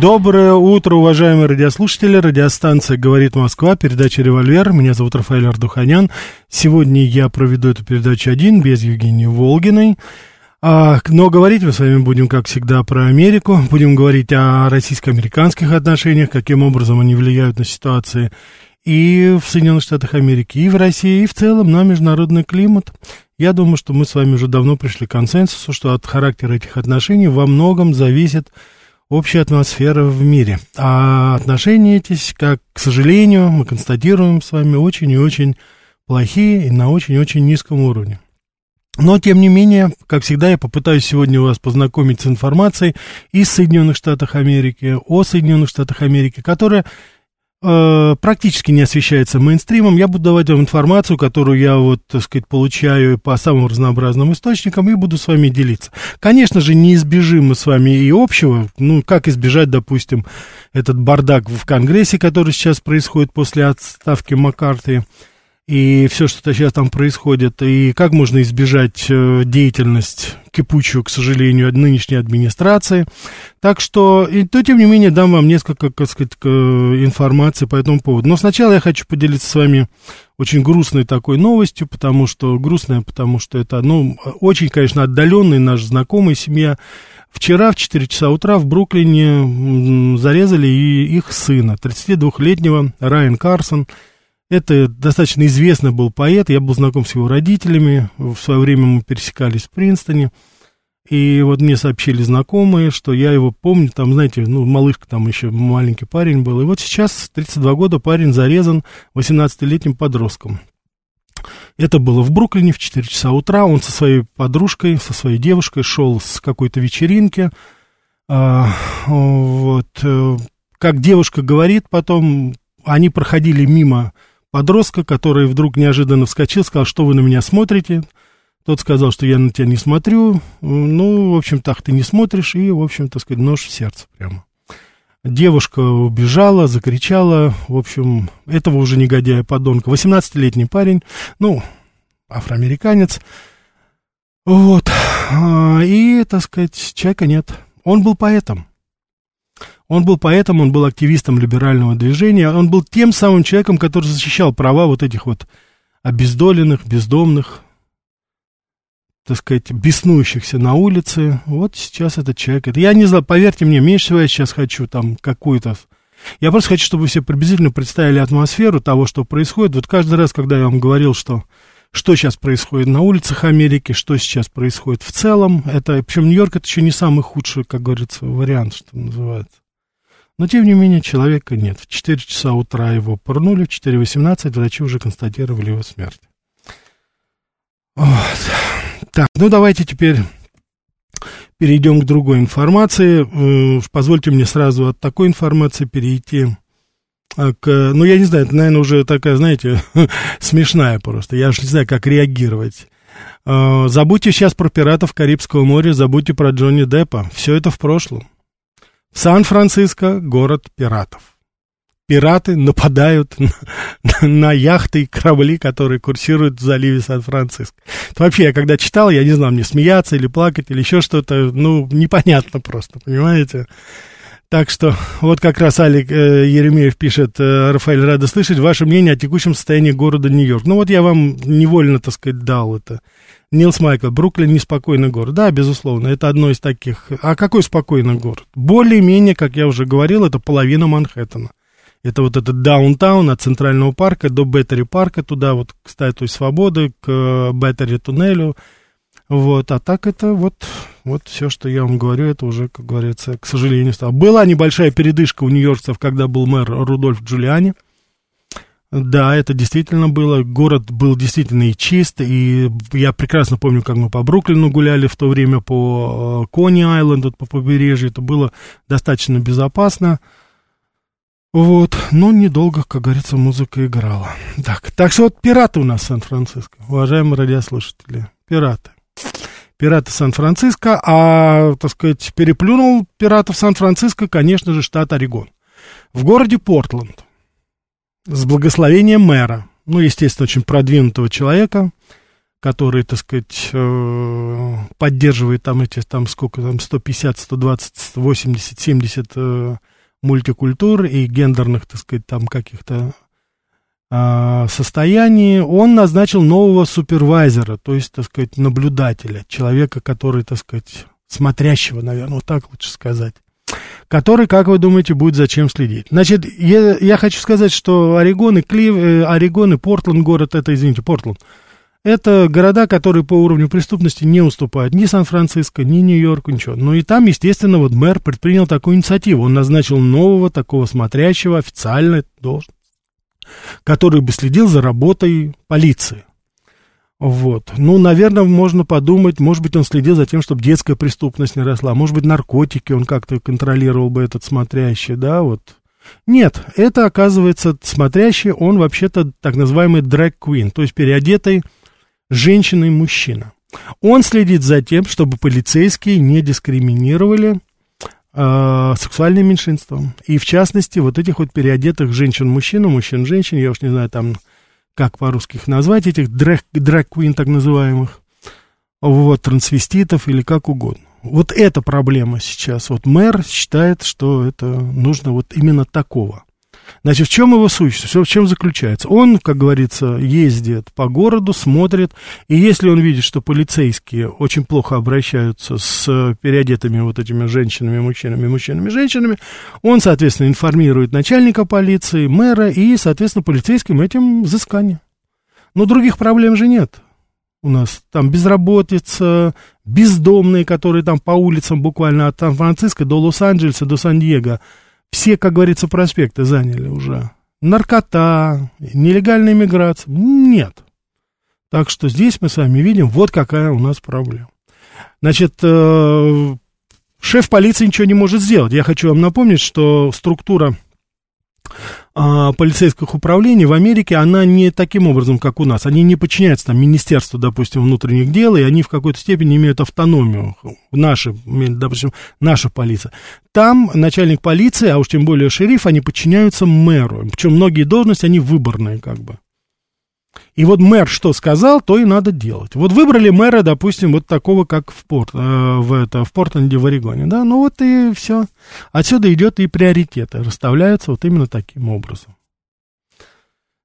Доброе утро, уважаемые радиослушатели. Радиостанция «Говорит Москва», передача «Револьвер». Меня зовут Рафаэль Ардуханян. Сегодня я проведу эту передачу один, без Евгении Волгиной. А, но говорить мы с вами будем, как всегда, про Америку. Будем говорить о российско-американских отношениях, каким образом они влияют на ситуации и в Соединенных Штатах Америки, и в России, и в целом на международный климат. Я думаю, что мы с вами уже давно пришли к консенсусу, что от характера этих отношений во многом зависит общая атмосфера в мире. А отношения эти, как, к сожалению, мы констатируем с вами, очень и очень плохие и на очень-очень низком уровне. Но, тем не менее, как всегда, я попытаюсь сегодня вас познакомить с информацией из Соединенных Штатов Америки, о Соединенных Штатах Америки, которая Э, практически не освещается мейнстримом. Я буду давать вам информацию, которую я вот, так сказать, получаю по самым разнообразным источникам и буду с вами делиться. Конечно же, не избежим мы с вами и общего. Ну, как избежать, допустим, этот бардак в Конгрессе, который сейчас происходит после отставки Маккарти и все, что сейчас там происходит, и как можно избежать э, деятельность кипучую, к сожалению, нынешней администрации. Так что, и, то, тем не менее, дам вам несколько, как сказать, информации по этому поводу. Но сначала я хочу поделиться с вами очень грустной такой новостью, потому что, грустная, потому что это, ну, очень, конечно, отдаленный наш знакомый, семья. Вчера в 4 часа утра в Бруклине зарезали и их сына, 32-летнего Райан Карсон, это достаточно известный был поэт, я был знаком с его родителями, в свое время мы пересекались в Принстоне, и вот мне сообщили знакомые, что я его помню, там, знаете, ну, малышка там еще маленький парень был, и вот сейчас, 32 года, парень зарезан 18-летним подростком. Это было в Бруклине в 4 часа утра, он со своей подружкой, со своей девушкой шел с какой-то вечеринки, а, вот, э, как девушка говорит потом, они проходили мимо подростка, который вдруг неожиданно вскочил, сказал, что вы на меня смотрите. Тот сказал, что я на тебя не смотрю. Ну, в общем, так ты не смотришь. И, в общем, так сказать, нож в сердце прямо. Девушка убежала, закричала. В общем, этого уже негодяя подонка. 18-летний парень, ну, афроамериканец. Вот. А, и, так сказать, человека нет. Он был поэтом. Он был поэтом, он был активистом либерального движения, он был тем самым человеком, который защищал права вот этих вот обездоленных, бездомных, так сказать, беснующихся на улице. Вот сейчас этот человек. Это, я не знаю, поверьте мне, меньше всего я сейчас хочу там какую-то... Я просто хочу, чтобы вы все приблизительно представили атмосферу того, что происходит. Вот каждый раз, когда я вам говорил, что что сейчас происходит на улицах Америки, что сейчас происходит в целом. Это, причем Нью-Йорк это еще не самый худший, как говорится, вариант, что называется. Но, тем не менее, человека нет. В 4 часа утра его порнули, в 4.18 врачи уже констатировали его смерть. Вот. Так, ну давайте теперь перейдем к другой информации. Э, позвольте мне сразу от такой информации перейти а, к... Ну, я не знаю, это, наверное, уже такая, знаете, смешная просто. Я уж не знаю, как реагировать. Э, забудьте сейчас про пиратов Карибского моря, забудьте про Джонни Деппа. Все это в прошлом. Сан-Франциско – город пиратов. Пираты нападают на, на яхты и корабли, которые курсируют в заливе Сан-Франциско. Вообще, я когда читал, я не знал, мне смеяться или плакать, или еще что-то, ну, непонятно просто, понимаете? Так что вот как раз Алик э, Еремеев пишет, э, Рафаэль, рада слышать ваше мнение о текущем состоянии города Нью-Йорк. Ну вот я вам невольно, так сказать, дал это. Нилс Майкл, Бруклин неспокойный город. Да, безусловно, это одно из таких. А какой спокойный город? Более-менее, как я уже говорил, это половина Манхэттена. Это вот этот даунтаун от Центрального парка до Беттери парка, туда вот к Статуе Свободы, к Беттери туннелю. Вот, а так это вот, вот все, что я вам говорю, это уже, как говорится, к сожалению, стало. Была небольшая передышка у нью-йоркцев, когда был мэр Рудольф Джулиани. Да, это действительно было. Город был действительно и чист, и я прекрасно помню, как мы по Бруклину гуляли в то время по Кони-Айленду, по побережью. Это было достаточно безопасно. Вот, но недолго, как говорится, музыка играла. Так, так что вот пираты у нас в Сан-Франциско, уважаемые радиослушатели, пираты. Пираты Сан-Франциско, а, так сказать, переплюнул пиратов Сан-Франциско, конечно же, штат Орегон. В городе Портленд, с благословением мэра, ну, естественно, очень продвинутого человека, который, так сказать, э, поддерживает там эти, там сколько там, 150, 120, 180, 70 мультикультур и гендерных, так сказать, там каких-то а, состояний, он назначил нового супервайзера, то есть, так сказать, наблюдателя, человека, который, так сказать, смотрящего, наверное, вот так лучше сказать, который, как вы думаете, будет зачем следить. Значит, я, я хочу сказать, что Орегон и Клив, э, Орегон и Портленд, город, это, извините, Портленд, это города, которые по уровню преступности не уступают ни Сан-Франциско, ни Нью-Йорку, ничего. Ну и там, естественно, вот мэр предпринял такую инициативу. Он назначил нового такого смотрящего официально должность, который бы следил за работой полиции. Вот. Ну, наверное, можно подумать, может быть, он следил за тем, чтобы детская преступность не росла, может быть, наркотики он как-то контролировал бы этот смотрящий, да, вот. Нет, это, оказывается, смотрящий, он вообще-то так называемый drag-queen, то есть переодетый женщина и мужчина. Он следит за тем, чтобы полицейские не дискриминировали э, сексуальные меньшинства. И в частности, вот этих вот переодетых женщин-мужчин, мужчин-женщин, я уж не знаю там, как по-русски их назвать, этих драг-квин так называемых, вот, трансвеститов или как угодно. Вот эта проблема сейчас. Вот мэр считает, что это нужно вот именно такого. Значит, в чем его сущность, все в чем заключается? Он, как говорится, ездит по городу, смотрит, и если он видит, что полицейские очень плохо обращаются с переодетыми вот этими женщинами, мужчинами, мужчинами, женщинами, он, соответственно, информирует начальника полиции, мэра, и, соответственно, полицейским этим взыскание. Но других проблем же нет. У нас там безработица, бездомные, которые там по улицам буквально от Сан-Франциско до Лос-Анджелеса, до Сан-Диего – все, как говорится, проспекты заняли уже. Наркота, нелегальная миграция. Нет. Так что здесь мы с вами видим, вот какая у нас проблема. Значит, э, шеф полиции ничего не может сделать. Я хочу вам напомнить, что структура а, полицейских управлений в Америке, она не таким образом, как у нас. Они не подчиняются там Министерству, допустим, внутренних дел, и они в какой-то степени имеют автономию. Наши, допустим, наша полиция. Там начальник полиции, а уж тем более шериф, они подчиняются мэру. Причем многие должности, они выборные как бы. И вот мэр что сказал, то и надо делать. Вот выбрали мэра, допустим, вот такого, как в, Порт, э, в, это, в Портленде, в Орегоне, да, ну вот и все. Отсюда идет и приоритеты, расставляются вот именно таким образом.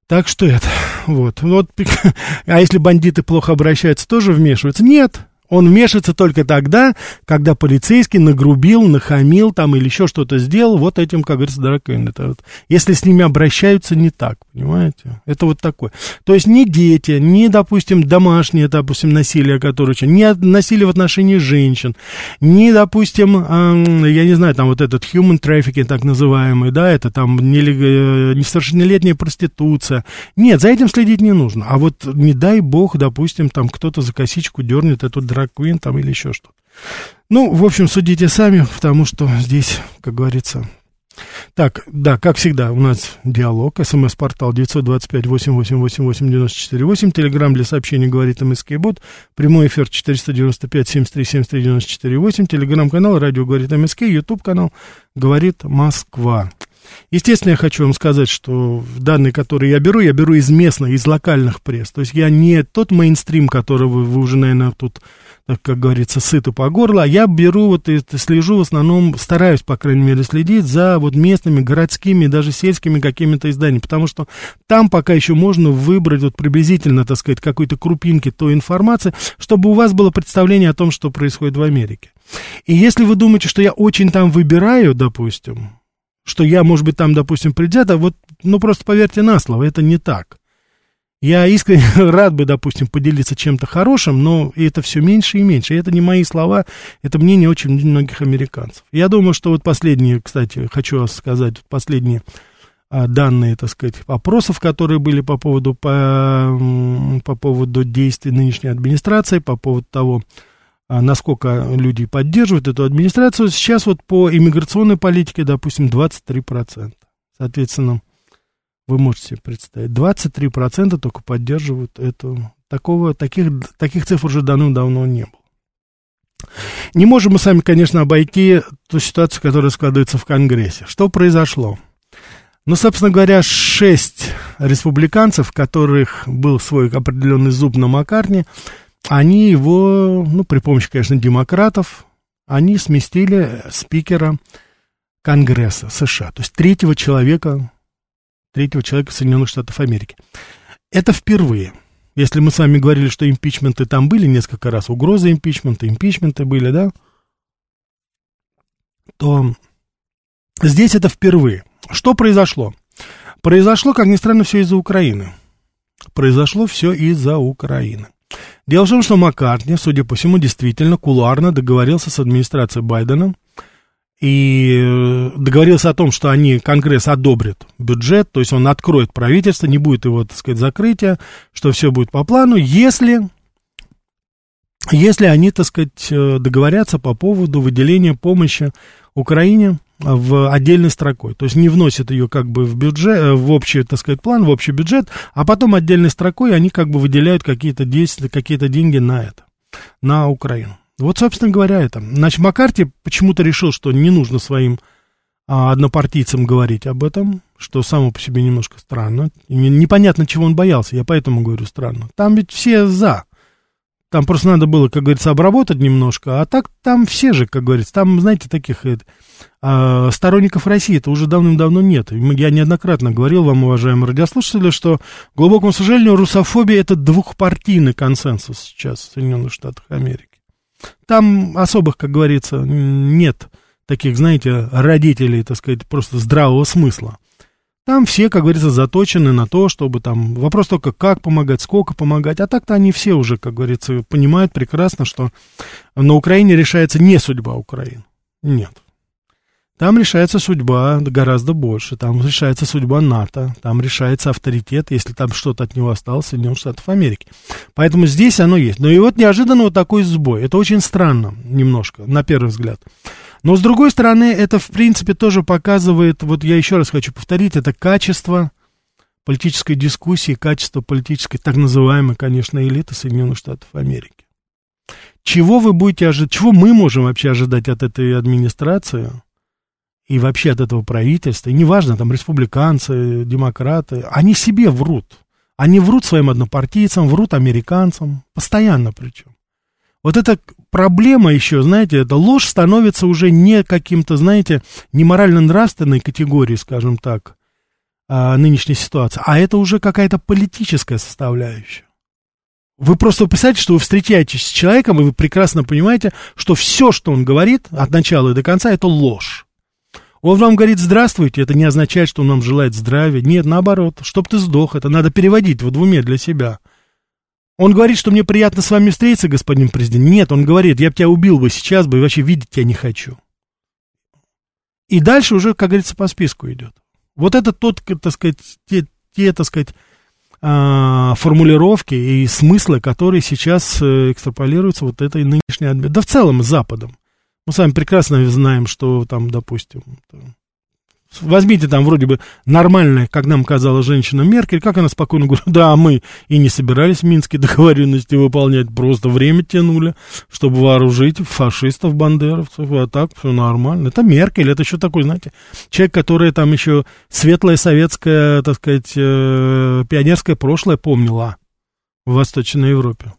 Так что это, вот, вот, а если бандиты плохо обращаются, тоже вмешиваются? Нет, он вмешивается только тогда, когда полицейский нагрубил, нахамил там или еще что-то сделал вот этим, как говорится, дракон. Это вот, если с ними обращаются не так, понимаете? Это вот такое. То есть ни дети, ни, допустим, домашнее, допустим, насилие, которое... Ни насилие в отношении женщин, ни, допустим, э, я не знаю, там вот этот human trafficking так называемый, да, это там нелег... Э, несовершеннолетняя проституция. Нет, за этим следить не нужно. А вот не дай бог, допустим, там кто-то за косичку дернет эту драг-квин там или еще что-то. Ну, в общем, судите сами, потому что здесь, как говорится... Так, да, как всегда, у нас диалог, смс-портал 925-8888-94-8, телеграмм для сообщений говорит МСК Бот, прямой эфир 495-73-73-94-8, телеграмм-канал, радио говорит МСК, ютуб канал говорит Москва. Естественно, я хочу вам сказать, что данные, которые я беру, я беру из местных, из локальных пресс. То есть я не тот мейнстрим, который вы, уже, наверное, тут, как говорится, сыты по горло, а я беру вот и слежу в основном, стараюсь, по крайней мере, следить за вот местными, городскими, даже сельскими какими-то изданиями, потому что там пока еще можно выбрать вот приблизительно, так сказать, какой-то крупинки той информации, чтобы у вас было представление о том, что происходит в Америке. И если вы думаете, что я очень там выбираю, допустим, что я, может быть, там, допустим, предвзято, вот, ну, просто поверьте на слово, это не так. Я искренне рад бы, допустим, поделиться чем-то хорошим, но это все меньше и меньше. И это не мои слова, это мнение очень многих американцев. Я думаю, что вот последние, кстати, хочу сказать, последние а, данные, так сказать, опросов, которые были по поводу, по, по поводу действий нынешней администрации, по поводу того, а, насколько люди поддерживают эту администрацию. Сейчас вот по иммиграционной политике, допустим, 23%. Соответственно, вы можете представить, 23% только поддерживают эту. Такого, таких, таких цифр уже давным-давно не было. Не можем мы сами, конечно, обойти ту ситуацию, которая складывается в Конгрессе. Что произошло? Ну, собственно говоря, шесть республиканцев, которых был свой определенный зуб на Маккарне, они его, ну, при помощи, конечно, демократов, они сместили спикера Конгресса США, то есть третьего человека, третьего человека Соединенных Штатов Америки. Это впервые. Если мы с вами говорили, что импичменты там были несколько раз, угрозы импичмента, импичменты были, да, то здесь это впервые. Что произошло? Произошло, как ни странно, все из-за Украины. Произошло все из-за Украины. Дело в том, что Маккартни, судя по всему, действительно кулуарно договорился с администрацией Байдена и э, договорился о том, что они, Конгресс одобрит бюджет, то есть он откроет правительство, не будет его, так сказать, закрытия, что все будет по плану, если, если они, так сказать, э, договорятся по поводу выделения помощи Украине в отдельной строкой. То есть не вносят ее как бы в бюджет, э, в общий, так сказать, план, в общий бюджет, а потом отдельной строкой они как бы выделяют какие-то действия, какие-то деньги на это, на Украину. Вот, собственно говоря, это. Значит, Маккарти почему-то решил, что не нужно своим а, однопартийцам говорить об этом, что само по себе немножко странно. И непонятно, чего он боялся, я поэтому говорю странно. Там ведь все за. Там просто надо было, как говорится, обработать немножко, а так там все же, как говорится, там, знаете, таких э, э, сторонников России это уже давным-давно нет. Я неоднократно говорил вам, уважаемые радиослушатели, что, к глубокому сожалению, русофобия это двухпартийный консенсус сейчас в Соединенных Штатах Америки. Там особых, как говорится, нет таких, знаете, родителей, так сказать, просто здравого смысла. Там все, как говорится, заточены на то, чтобы там... Вопрос только, как помогать, сколько помогать. А так-то они все уже, как говорится, понимают прекрасно, что на Украине решается не судьба Украины. Нет. Там решается судьба гораздо больше. Там решается судьба НАТО. Там решается авторитет, если там что-то от него осталось, Соединенных Штатов Америки. Поэтому здесь оно есть. Но и вот неожиданно вот такой сбой. Это очень странно немножко, на первый взгляд. Но, с другой стороны, это, в принципе, тоже показывает, вот я еще раз хочу повторить, это качество политической дискуссии, качество политической, так называемой, конечно, элиты Соединенных Штатов Америки. Чего вы будете ожидать, чего мы можем вообще ожидать от этой администрации и вообще от этого правительства, и неважно, там, республиканцы, демократы, они себе врут. Они врут своим однопартийцам, врут американцам, постоянно причем. Вот эта проблема еще, знаете, эта ложь становится уже не каким-то, знаете, не морально-нравственной категорией, скажем так, а, нынешней ситуации, а это уже какая-то политическая составляющая. Вы просто представьте, что вы встречаетесь с человеком, и вы прекрасно понимаете, что все, что он говорит от начала и до конца, это ложь. Он вам говорит «здравствуйте», это не означает, что он вам желает здравия. Нет, наоборот, чтоб ты сдох, это надо переводить в двуме для себя – он говорит, что мне приятно с вами встретиться, господин президент. Нет, он говорит, я бы тебя убил бы сейчас бы и вообще видеть тебя не хочу. И дальше уже, как говорится, по списку идет. Вот это тот, так сказать, те, те так сказать, а, формулировки и смыслы, которые сейчас э, экстраполируются вот этой нынешней. Да в целом с Западом. Мы с вами прекрасно знаем, что там, допустим, Возьмите там вроде бы нормальная, как нам казалось, женщина Меркель, как она спокойно говорит, да, мы и не собирались Минские договоренности выполнять, просто время тянули, чтобы вооружить фашистов, бандеровцев, а так все нормально. Это Меркель, это еще такой, знаете, человек, который там еще светлое советское, так сказать, э, пионерское прошлое помнила в Восточной Европе.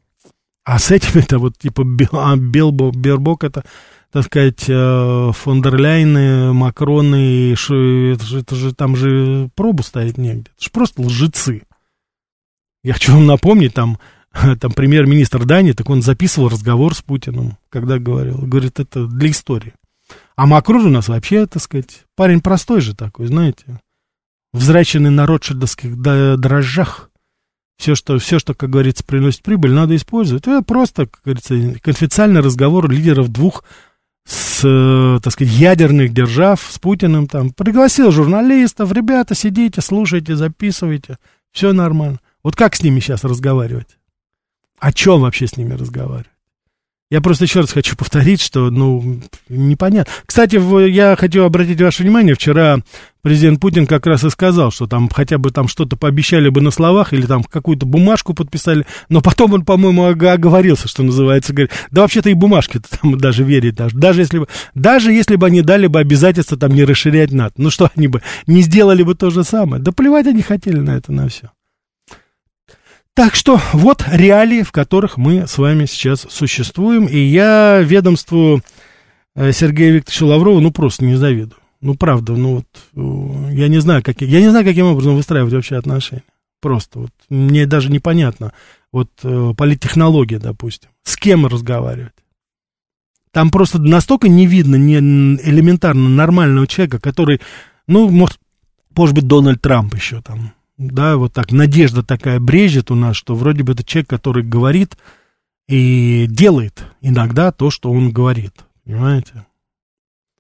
А с этим это вот типа Бел, а, Белбо, Бербок, это так сказать, э, фондерляйны, Макроны, это же, это же там же пробу ставить негде. Это же просто лжецы. Я хочу вам напомнить, там, там премьер-министр Дании, так он записывал разговор с Путиным, когда говорил. Говорит, это для истории. А Макрон у нас вообще, так сказать, парень простой же такой, знаете. Взраченный на ротшильдовских дрожжах. Все что, все, что, как говорится, приносит прибыль, надо использовать. Это просто, как говорится, конфиденциальный разговор лидеров двух с, э, так сказать, ядерных держав, с Путиным там, пригласил журналистов, ребята, сидите, слушайте, записывайте, все нормально. Вот как с ними сейчас разговаривать? О чем вообще с ними разговаривать? Я просто еще раз хочу повторить, что, ну, непонятно. Кстати, я хочу обратить ваше внимание, вчера президент Путин как раз и сказал, что там хотя бы там что-то пообещали бы на словах или там какую-то бумажку подписали, но потом он, по-моему, оговорился, что называется, говорит, да вообще-то и бумажки-то там даже верить даже, даже если бы, даже если бы они дали бы обязательство там не расширять НАТО, ну что они бы, не сделали бы то же самое, да плевать они хотели на это, на все. Так что вот реалии, в которых мы с вами сейчас существуем, и я ведомству э, Сергея Викторовича Лаврова, ну, просто не завидую. Ну, правда, ну, вот, э, я не знаю, как, я не знаю, каким образом выстраивать вообще отношения. Просто, вот, мне даже непонятно, вот, э, политтехнология, допустим, с кем разговаривать. Там просто настолько не видно не элементарно нормального человека, который, ну, может, может быть, Дональд Трамп еще там, да, вот так, надежда такая брежет у нас, что вроде бы это человек, который говорит и делает иногда то, что он говорит, понимаете?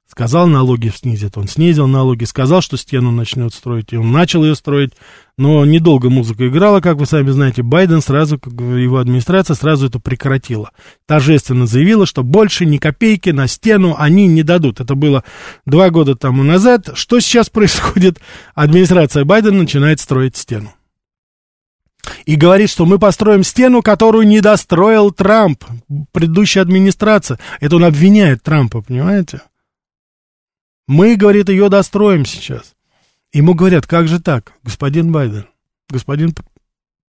Сказал, налоги снизит, он снизил налоги, сказал, что стену начнет строить, и он начал ее строить, но недолго музыка играла, как вы сами знаете, Байден сразу, его администрация сразу это прекратила. Торжественно заявила, что больше ни копейки на стену они не дадут. Это было два года тому назад. Что сейчас происходит? Администрация Байдена начинает строить стену. И говорит, что мы построим стену, которую не достроил Трамп, предыдущая администрация. Это он обвиняет Трампа, понимаете? Мы, говорит, ее достроим сейчас. Ему говорят, как же так, господин Байден, господин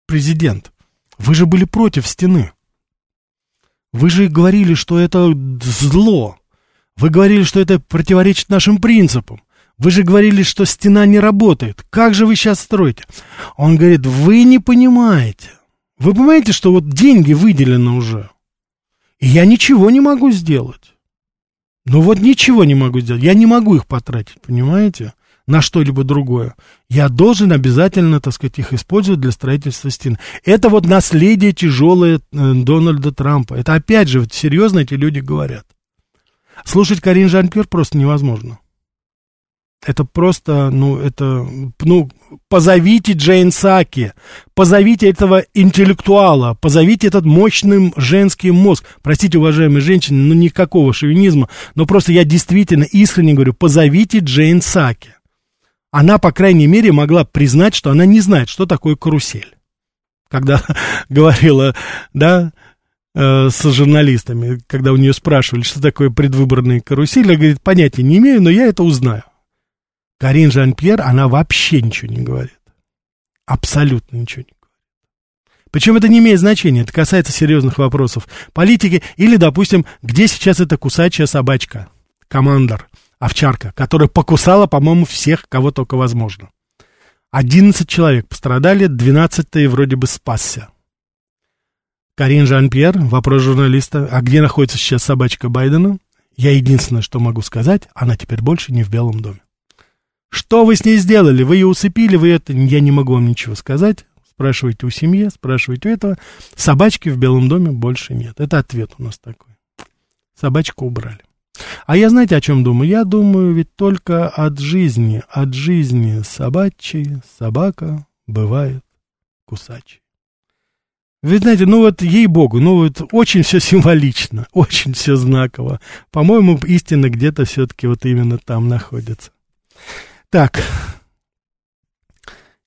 президент, вы же были против стены. Вы же говорили, что это зло. Вы говорили, что это противоречит нашим принципам. Вы же говорили, что стена не работает. Как же вы сейчас строите? Он говорит, вы не понимаете. Вы понимаете, что вот деньги выделены уже. И я ничего не могу сделать. Ну вот ничего не могу сделать. Я не могу их потратить, понимаете? На что-либо другое. Я должен обязательно, так сказать, их использовать для строительства стен. Это вот наследие тяжелое э, Дональда Трампа. Это опять же, вот, серьезно эти люди говорят. Слушать Карин Жан-Пьер просто невозможно. Это просто, ну, это, ну, позовите Джейн Саки, позовите этого интеллектуала, позовите этот мощный женский мозг. Простите, уважаемые женщины, ну, никакого шовинизма, но просто я действительно искренне говорю, позовите Джейн Саки. Она, по крайней мере, могла признать, что она не знает, что такое карусель. Когда говорила, да, э, с журналистами, когда у нее спрашивали, что такое предвыборные карусели, она говорит, понятия не имею, но я это узнаю. Карин Жан-Пьер, она вообще ничего не говорит. Абсолютно ничего не говорит. Причем это не имеет значения, это касается серьезных вопросов политики или, допустим, где сейчас эта кусачая собачка, командор, овчарка, которая покусала, по-моему, всех, кого только возможно. 11 человек пострадали, 12 вроде бы спасся. Карин Жан-Пьер, вопрос журналиста, а где находится сейчас собачка Байдена? Я единственное, что могу сказать, она теперь больше не в Белом доме. Что вы с ней сделали? Вы ее усыпили, вы это... Я не могу вам ничего сказать. Спрашивайте у семьи, спрашивайте у этого. Собачки в Белом доме больше нет. Это ответ у нас такой. Собачку убрали. А я знаете, о чем думаю? Я думаю ведь только от жизни. От жизни собачьей собака бывает кусачей. Вы знаете, ну вот, ей-богу, ну вот очень все символично, очень все знаково. По-моему, истина где-то все-таки вот именно там находится. Так,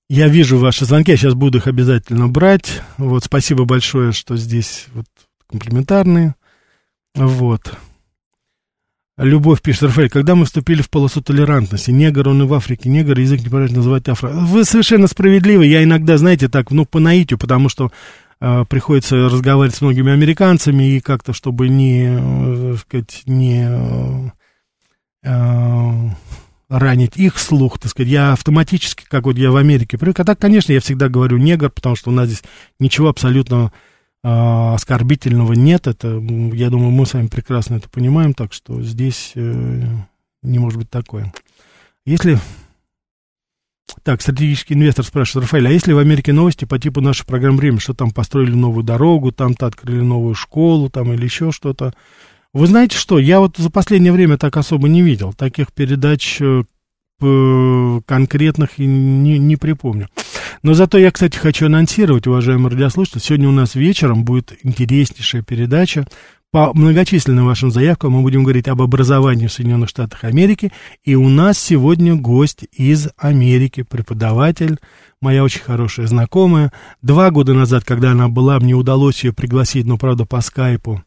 я вижу ваши звонки, я сейчас буду их обязательно брать. Вот, спасибо большое, что здесь вот комплиментарные. Вот. Любовь пишет, Рафаэль, когда мы вступили в полосу толерантности, негр, он и в Африке, негр, язык не правильно называть афро. Вы совершенно справедливы, я иногда, знаете, так, ну, по наитию, потому что э, приходится разговаривать с многими американцами, и как-то, чтобы не, э, сказать, не... Э, э ранить их слух, так сказать, я автоматически, как вот я в Америке привык, а так, конечно, я всегда говорю негр, потому что у нас здесь ничего абсолютно оскорбительного нет, это, я думаю, мы с вами прекрасно это понимаем, так что здесь э, не может быть такое. Если... Так, стратегический инвестор спрашивает, Рафаэль, а если в Америке новости по типу нашей программы «Время», что там построили новую дорогу, там-то открыли новую школу, там или еще что-то, вы знаете что, я вот за последнее время так особо не видел. Таких передач э, конкретных не, не припомню. Но зато я, кстати, хочу анонсировать, уважаемые радиослушатели, сегодня у нас вечером будет интереснейшая передача по многочисленным вашим заявкам мы будем говорить об образовании в Соединенных Штатах Америки. И у нас сегодня гость из Америки, преподаватель, моя очень хорошая знакомая. Два года назад, когда она была, мне удалось ее пригласить, но, правда, по скайпу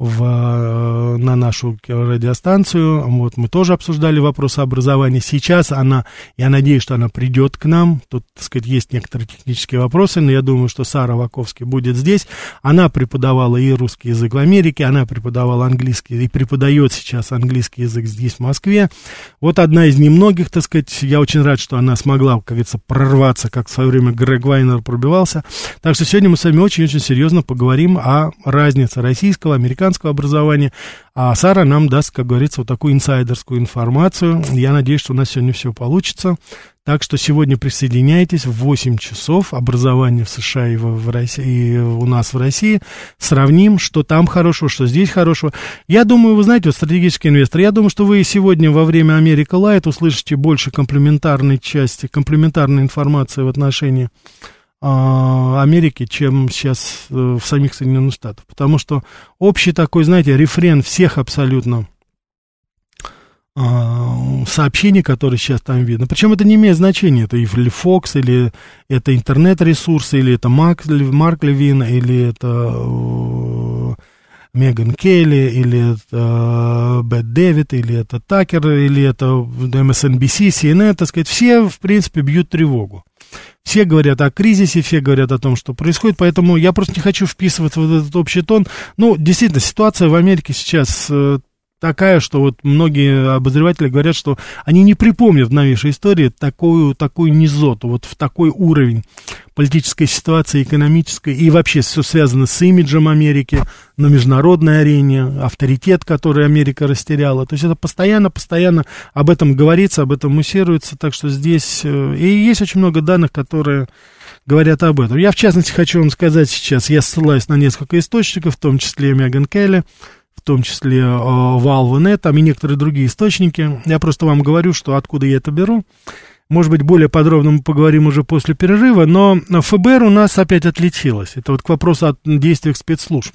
в, э, на нашу радиостанцию. Вот мы тоже обсуждали вопросы образования. Сейчас она, я надеюсь, что она придет к нам. Тут, так сказать, есть некоторые технические вопросы, но я думаю, что Сара Ваковский будет здесь. Она преподавала и русский язык в Америке, она преподавала английский и преподает сейчас английский язык здесь, в Москве. Вот одна из немногих, так сказать, я очень рад, что она смогла, как говорится, прорваться, как в свое время Грег Вайнер пробивался. Так что сегодня мы с вами очень-очень серьезно поговорим о разнице российского, американского американского образования, а Сара нам даст, как говорится, вот такую инсайдерскую информацию. Я надеюсь, что у нас сегодня все получится. Так что сегодня присоединяйтесь в 8 часов образование в США и, в, России, и у нас в России. Сравним, что там хорошего, что здесь хорошего. Я думаю, вы знаете, вот стратегический инвестор, я думаю, что вы сегодня во время Америка Лайт услышите больше комплементарной части, комплементарной информации в отношении Америки, чем сейчас э, в самих Соединенных Штатах. Потому что общий такой, знаете, рефрен всех абсолютно а, сообщений, которые сейчас там видно. Причем это не имеет значения, это или Fox, или это интернет-ресурсы, или это Марк, Марк Левин, или это э, Меган Келли, или это Бет Дэвид, или это Такер, или это MSNBC, CNN, так сказать, все, в принципе, бьют тревогу. Все говорят о кризисе, все говорят о том, что происходит, поэтому я просто не хочу вписываться в этот общий тон. Ну, действительно, ситуация в Америке сейчас э, такая, что вот многие обозреватели говорят, что они не припомнят в новейшей истории такую, такую низоту, вот в такой уровень политической ситуации, экономической, и вообще все связано с имиджем Америки на международной арене, авторитет, который Америка растеряла. То есть это постоянно, постоянно об этом говорится, об этом муссируется, так что здесь... Э, и есть очень много данных, которые говорят об этом. Я, в частности, хочу вам сказать сейчас, я ссылаюсь на несколько источников, в том числе Меган Келли, в том числе э, Valve.net, там и некоторые другие источники. Я просто вам говорю, что откуда я это беру. Может быть, более подробно мы поговорим уже после перерыва, но ФБР у нас опять отличилось. Это вот к вопросу о действиях спецслужб.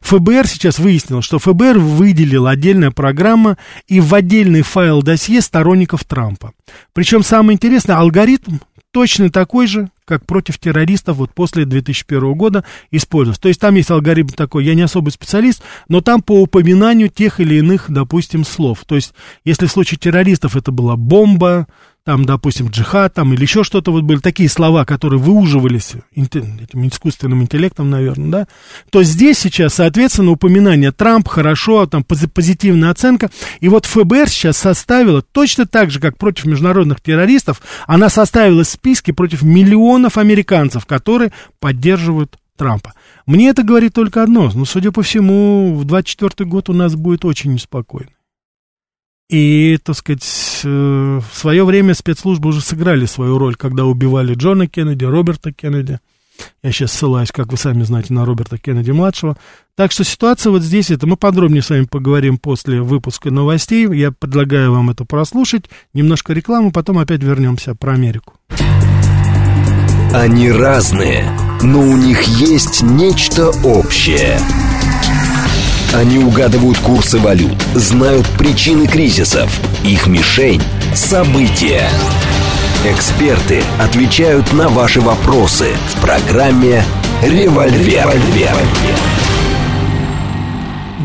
ФБР сейчас выяснил, что ФБР выделил отдельная программа и в отдельный файл досье сторонников Трампа. Причем самое интересное, алгоритм точно такой же, как против террористов вот после 2001 года использовался. То есть там есть алгоритм такой, я не особый специалист, но там по упоминанию тех или иных, допустим, слов. То есть если в случае террористов это была бомба, там, допустим, джихад, там, или еще что-то, вот были такие слова, которые выуживались этим искусственным интеллектом, наверное, да, то здесь сейчас, соответственно, упоминание Трамп, хорошо, там, позитивная оценка, и вот ФБР сейчас составила, точно так же, как против международных террористов, она составила списки против миллионов американцев, которые поддерживают Трампа. Мне это говорит только одно, но, судя по всему, в 24 год у нас будет очень неспокойно. И, так сказать, э, в свое время спецслужбы уже сыграли свою роль, когда убивали Джона Кеннеди, Роберта Кеннеди. Я сейчас ссылаюсь, как вы сами знаете, на Роберта Кеннеди-младшего. Так что ситуация вот здесь, это мы подробнее с вами поговорим после выпуска новостей. Я предлагаю вам это прослушать. Немножко рекламы, потом опять вернемся про Америку. Они разные, но у них есть нечто общее – они угадывают курсы валют, знают причины кризисов. Их мишень – события. Эксперты отвечают на ваши вопросы в программе «Револьвер».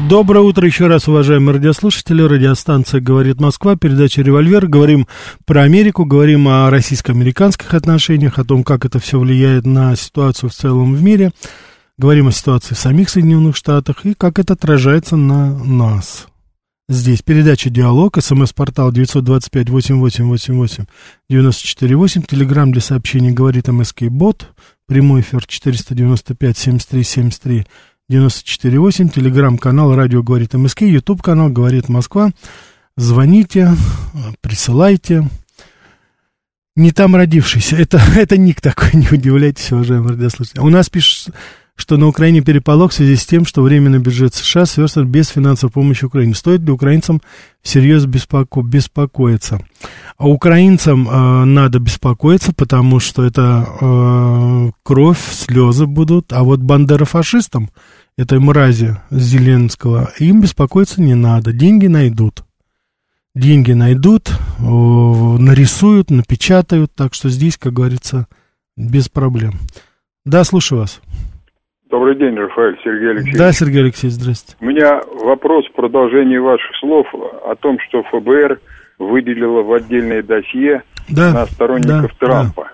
Доброе утро еще раз, уважаемые радиослушатели. Радиостанция «Говорит Москва», передача «Револьвер». Говорим про Америку, говорим о российско-американских отношениях, о том, как это все влияет на ситуацию в целом в мире. Говорим о ситуации в самих Соединенных Штатах и как это отражается на нас. Здесь передача «Диалог», смс-портал 925-8888-94-8, телеграмм для сообщений «Говорит МСК Бот», прямой эфир 495-73-73, 94-8, телеграм-канал «Радио говорит МСК», ютуб-канал «Говорит Москва». Звоните, присылайте. Не там родившийся, это, это ник такой, не удивляйтесь, уважаемые радиослушатели. У нас пишет что на Украине переполох в связи с тем, что временный бюджет США сверстан без финансовой помощи Украине. Стоит ли украинцам всерьез беспоко беспокоиться? А украинцам э, надо беспокоиться, потому что это э, кровь, слезы будут, а вот бандерофашистам этой мрази Зеленского, им беспокоиться не надо, деньги найдут. Деньги найдут, нарисуют, напечатают, так что здесь, как говорится, без проблем. Да, слушаю вас. Добрый день, Рафаэль Сергей Алексеевич. Да, Сергей Алексеевич, здравствуйте. У меня вопрос в продолжении ваших слов о том, что ФБР выделило в отдельное досье да, на сторонников да, Трампа. Да.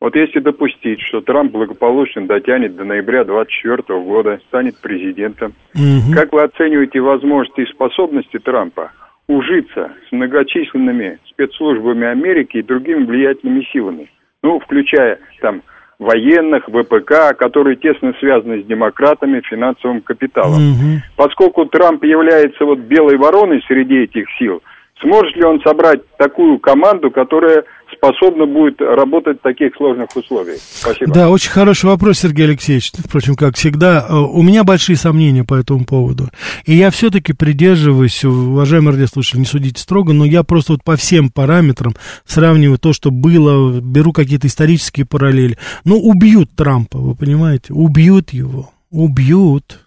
Вот если допустить, что Трамп благополучно дотянет до ноября 2024 года, станет президентом, угу. как вы оцениваете возможности и способности Трампа ужиться с многочисленными спецслужбами Америки и другими влиятельными силами? Ну, включая там военных, ВПК, которые тесно связаны с демократами, финансовым капиталом. Угу. Поскольку Трамп является вот белой вороной среди этих сил, сможет ли он собрать такую команду, которая способна будет работать в таких сложных условиях? Спасибо. Да, очень хороший вопрос, Сергей Алексеевич. Впрочем, как всегда, э, у меня большие сомнения по этому поводу. И я все-таки придерживаюсь, уважаемые радиослушатели, не судите строго, но я просто вот по всем параметрам сравниваю то, что было, беру какие-то исторические параллели. Ну, убьют Трампа, вы понимаете? Убьют его. Убьют.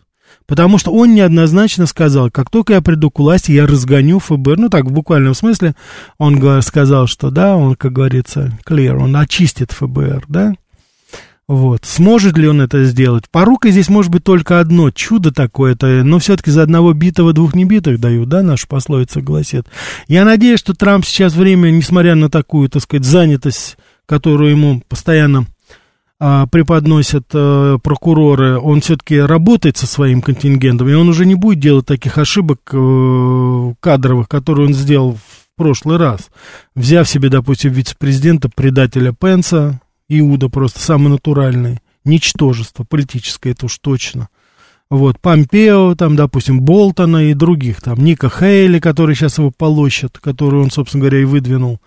Потому что он неоднозначно сказал, как только я приду к власти, я разгоню ФБР. Ну, так, в буквальном смысле, он сказал, что, да, он, как говорится, clear, он очистит ФБР, да. Вот. Сможет ли он это сделать? Порукой здесь может быть только одно чудо такое-то, но все-таки за одного битого двух небитых дают, да, наша пословица гласит. Я надеюсь, что Трамп сейчас время, несмотря на такую, так сказать, занятость, которую ему постоянно а, преподносят а, прокуроры, он все-таки работает со своим контингентом, и он уже не будет делать таких ошибок а, кадровых, которые он сделал в прошлый раз, взяв себе, допустим, вице-президента, предателя Пенса, Иуда просто самый натуральный, ничтожество политическое, это уж точно. Вот, Помпео, там, допустим, Болтона и других, там, Ника Хейли, который сейчас его полощет, который он, собственно говоря, и выдвинул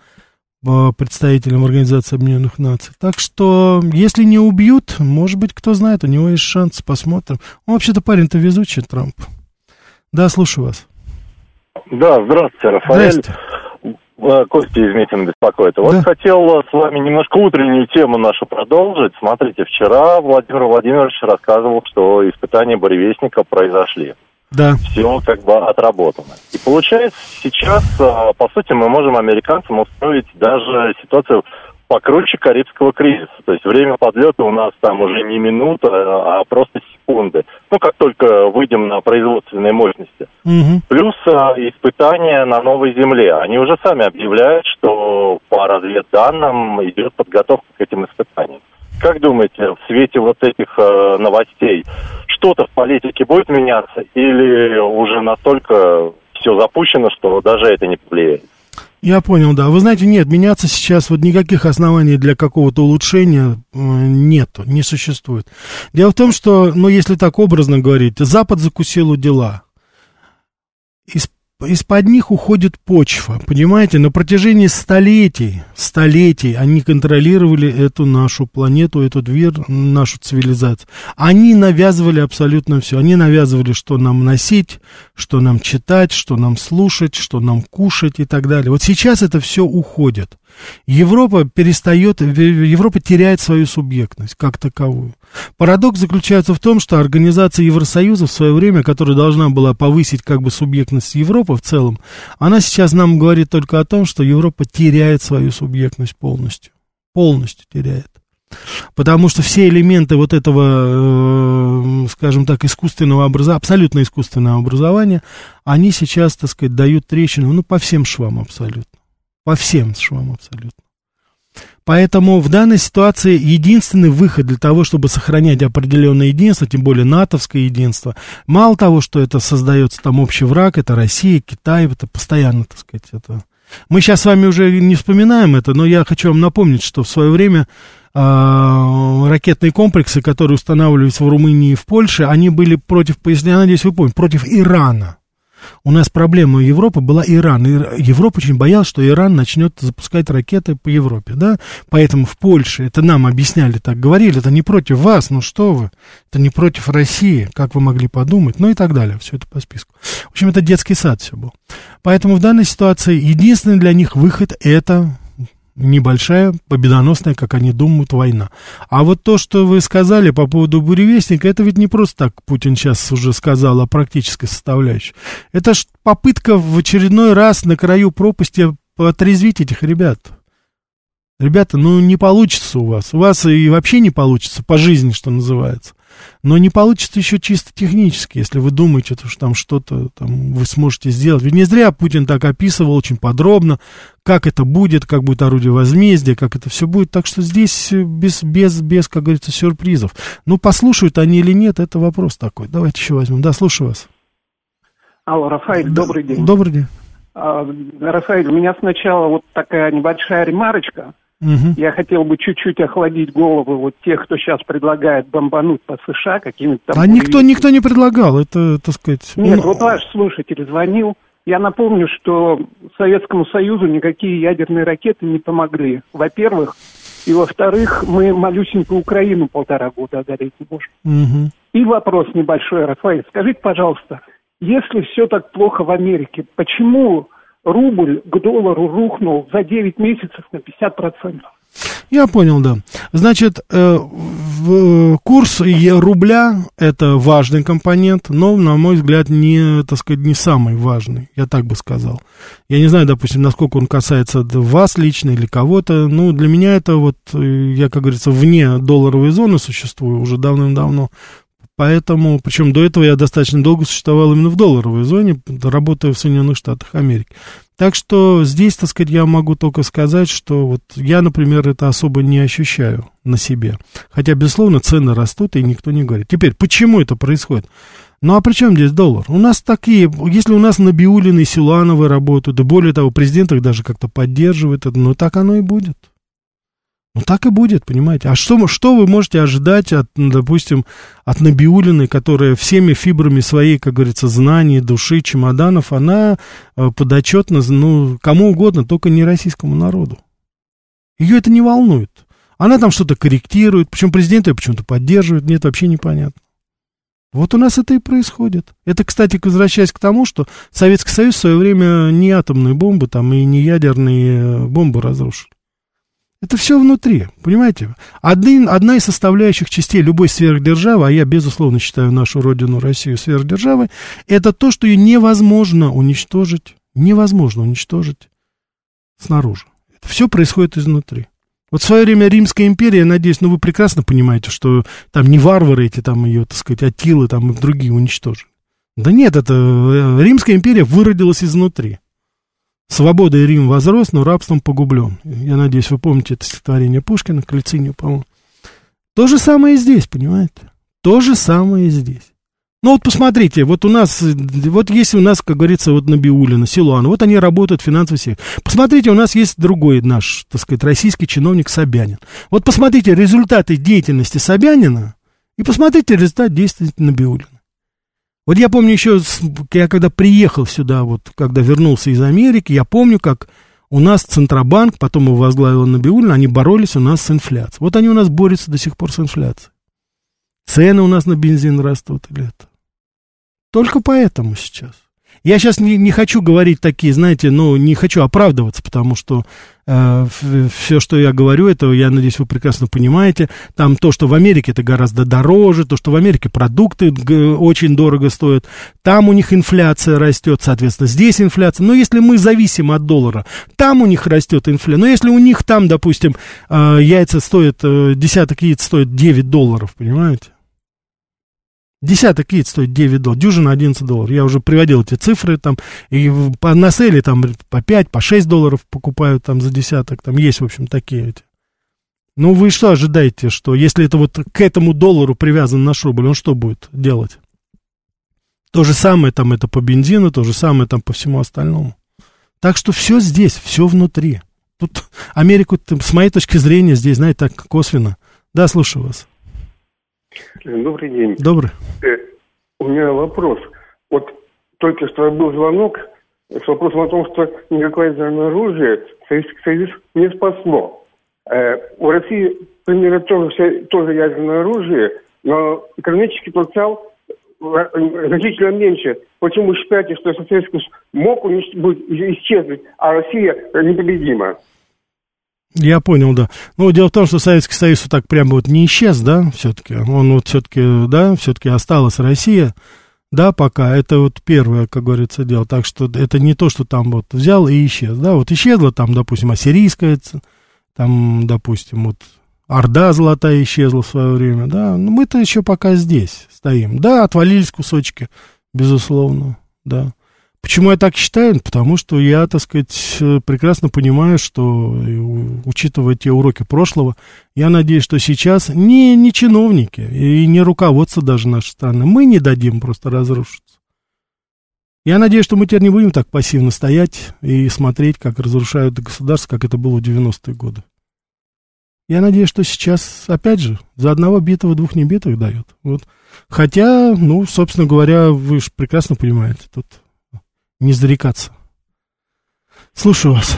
представителем Организации Объединенных Наций. Так что, если не убьют, может быть, кто знает, у него есть шанс, посмотрим. Он вообще-то парень-то везучий, Трамп. Да, слушаю вас. Да, здравствуйте, Рафаэль. Здравствуйте. Э, Костя из Митина беспокоит. Вот да. хотел с вами немножко утреннюю тему нашу продолжить. Смотрите, вчера Владимир Владимирович рассказывал, что испытания буревестника произошли да. все как бы отработано. И получается сейчас, а, по сути, мы можем американцам устроить даже ситуацию покруче Карибского кризиса. То есть время подлета у нас там уже не минута, а просто секунды. Ну, как только выйдем на производственные мощности. Угу. Плюс а, испытания на новой земле. Они уже сами объявляют, что по разведданным идет подготовка к этим испытаниям. Как думаете, в свете вот этих э, новостей, что-то в политике будет меняться или уже настолько все запущено, что даже это не повлияет? Я понял, да. Вы знаете, нет, меняться сейчас вот никаких оснований для какого-то улучшения э, нет, не существует. Дело в том, что, ну, если так образно говорить, Запад закусил у дела. Из из-под них уходит почва, понимаете, на протяжении столетий, столетий они контролировали эту нашу планету, этот мир, нашу цивилизацию. Они навязывали абсолютно все. Они навязывали, что нам носить, что нам читать, что нам слушать, что нам кушать и так далее. Вот сейчас это все уходит. Европа перестает, Европа теряет свою субъектность как таковую. Парадокс заключается в том, что организация Евросоюза в свое время, которая должна была повысить как бы субъектность Европы в целом, она сейчас нам говорит только о том, что Европа теряет свою субъектность полностью. Полностью теряет. Потому что все элементы вот этого, э, скажем так, искусственного образования, абсолютно искусственного образования, они сейчас, так сказать, дают трещину, ну, по всем швам абсолютно. По всем швам абсолютно. Поэтому в данной ситуации единственный выход для того, чтобы сохранять определенное единство, тем более натовское единство, мало того, что это создается там общий враг, это Россия, Китай, это постоянно, так сказать, это... Мы сейчас с вами уже не вспоминаем это, но я хочу вам напомнить, что в свое время э, ракетные комплексы, которые устанавливались в Румынии и в Польше, они были против, я надеюсь, вы помните, против Ирана. У нас проблема Европы была Иран. Европа очень боялась, что Иран начнет запускать ракеты по Европе, да? Поэтому в Польше, это нам объясняли так, говорили, это не против вас, ну что вы, это не против России, как вы могли подумать, ну и так далее, все это по списку. В общем, это детский сад все был. Поэтому в данной ситуации единственный для них выход это небольшая, победоносная, как они думают, война. А вот то, что вы сказали по поводу буревестника, это ведь не просто так Путин сейчас уже сказал о практической составляющей. Это ж попытка в очередной раз на краю пропасти отрезвить этих ребят. Ребята, ну не получится у вас. У вас и вообще не получится по жизни, что называется. Но не получится еще чисто технически, если вы думаете, что там что-то там вы сможете сделать. Ведь не зря Путин так описывал очень подробно, как это будет, как будет орудие возмездия, как это все будет. Так что здесь без, без, без как говорится, сюрпризов. Ну, послушают они или нет, это вопрос такой. Давайте еще возьмем. Да, слушаю вас. Алло, Рафаэль, добрый день. Добрый день. А, Рафаэль, у меня сначала вот такая небольшая ремарочка. Угу. Я хотел бы чуть-чуть охладить головы вот тех, кто сейчас предлагает бомбануть по США какими-то там... А никто, никто не предлагал, это, так сказать... Нет, ну... вот ваш слушатель звонил. Я напомню, что Советскому Союзу никакие ядерные ракеты не помогли. Во-первых, и во-вторых, мы малюсенькую Украину полтора года одолеть не можем. Угу. И вопрос небольшой, Рафаэль. Скажите, пожалуйста, если все так плохо в Америке, почему рубль к доллару рухнул за 9 месяцев на 50%. Я понял, да. Значит, э, в, курс рубля это важный компонент, но, на мой взгляд, не, так сказать, не самый важный, я так бы сказал. Я не знаю, допустим, насколько он касается вас лично или кого-то. Ну, для меня это вот, э, я, как говорится, вне долларовой зоны существую уже давным-давно. Поэтому, причем до этого я достаточно долго существовал именно в долларовой зоне, работая в Соединенных Штатах Америки. Так что здесь, так сказать, я могу только сказать, что вот я, например, это особо не ощущаю на себе. Хотя, безусловно, цены растут, и никто не говорит. Теперь, почему это происходит? Ну а при чем здесь доллар? У нас такие, если у нас Набиулины и Силановы работают, да более того, президент их даже как-то поддерживает, ну так оно и будет. Ну, так и будет, понимаете. А что, что вы можете ожидать от, допустим, от Набиулиной, которая всеми фибрами своей, как говорится, знаний, души, чемоданов, она э, подотчетна, ну, кому угодно, только не российскому народу. Ее это не волнует. Она там что-то корректирует, причем президент ее почему-то поддерживает, мне это вообще непонятно. Вот у нас это и происходит. Это, кстати, возвращаясь к тому, что Советский Союз в свое время не атомные бомбы там и не ядерные э, бомбы разрушил. Это все внутри, понимаете? Один, одна из составляющих частей любой сверхдержавы, а я, безусловно, считаю нашу родину, Россию, сверхдержавой, это то, что ее невозможно уничтожить, невозможно уничтожить снаружи. Это все происходит изнутри. Вот в свое время Римская империя, я надеюсь, ну вы прекрасно понимаете, что там не варвары эти, там ее, так сказать, Атилы, там и другие уничтожили. Да нет, это э, Римская империя выродилась изнутри. Свободой Рим возрос, но рабством погублен. Я надеюсь, вы помните это стихотворение Пушкина, Калицинию, по-моему. То же самое и здесь, понимаете? То же самое и здесь. Ну вот посмотрите, вот у нас, вот есть у нас, как говорится, вот Набиулина, Силуан, вот они работают в финансовой сфере. Посмотрите, у нас есть другой наш, так сказать, российский чиновник Собянин. Вот посмотрите результаты деятельности Собянина и посмотрите результат действия Набиулина. Вот я помню еще, я когда приехал сюда, вот когда вернулся из Америки, я помню, как у нас Центробанк, потом его возглавила Набиулина, они боролись у нас с инфляцией. Вот они у нас борются до сих пор с инфляцией. Цены у нас на бензин растут это. Только поэтому сейчас. Я сейчас не, не хочу говорить такие, знаете, ну, не хочу оправдываться, потому что э, все, что я говорю, это, я надеюсь, вы прекрасно понимаете. Там то, что в Америке это гораздо дороже, то, что в Америке продукты очень дорого стоят, там у них инфляция растет, соответственно, здесь инфляция. Но если мы зависим от доллара, там у них растет инфляция. Но если у них там, допустим, э, яйца стоят, э, десяток яиц стоит 9 долларов, понимаете? Десяток яиц стоит 9 долларов, дюжина 11 долларов. Я уже приводил эти цифры там, и по, на селе там по 5, по 6 долларов покупают там за десяток, там есть, в общем, такие эти. Ну, вы что ожидаете, что если это вот к этому доллару привязан наш рубль, он что будет делать? То же самое там это по бензину, то же самое там по всему остальному. Так что все здесь, все внутри. Тут Америку, с моей точки зрения, здесь, знаете, так косвенно. Да, слушаю вас. Добрый день. Добрый. Э, у меня вопрос. Вот только что был звонок с вопросом о том, что никакое ядерное оружие Советский Союз не спасло. Э, у России примерно тоже, тоже ядерное оружие, но экономический потенциал значительно меньше. Почему вы считаете, что Советский Союз мог исчезнуть, а Россия непобедима? Я понял, да. Ну, дело в том, что Советский Союз вот так прямо вот не исчез, да, все-таки. Он вот все-таки, да, все-таки осталась Россия, да, пока. Это вот первое, как говорится, дело. Так что это не то, что там вот взял и исчез, да. Вот исчезла там, допустим, ассирийская, там, допустим, вот Орда золотая исчезла в свое время, да. Но мы-то еще пока здесь стоим. Да, отвалились кусочки, безусловно, да. Почему я так считаю? Потому что я, так сказать, прекрасно понимаю, что, учитывая те уроки прошлого, я надеюсь, что сейчас не, не чиновники и не руководство даже нашей страны, мы не дадим просто разрушиться. Я надеюсь, что мы теперь не будем так пассивно стоять и смотреть, как разрушают государство, как это было в 90-е годы. Я надеюсь, что сейчас, опять же, за одного битого двух небитых дают. Вот. Хотя, ну, собственно говоря, вы же прекрасно понимаете, тут не зарекаться. Слушаю вас.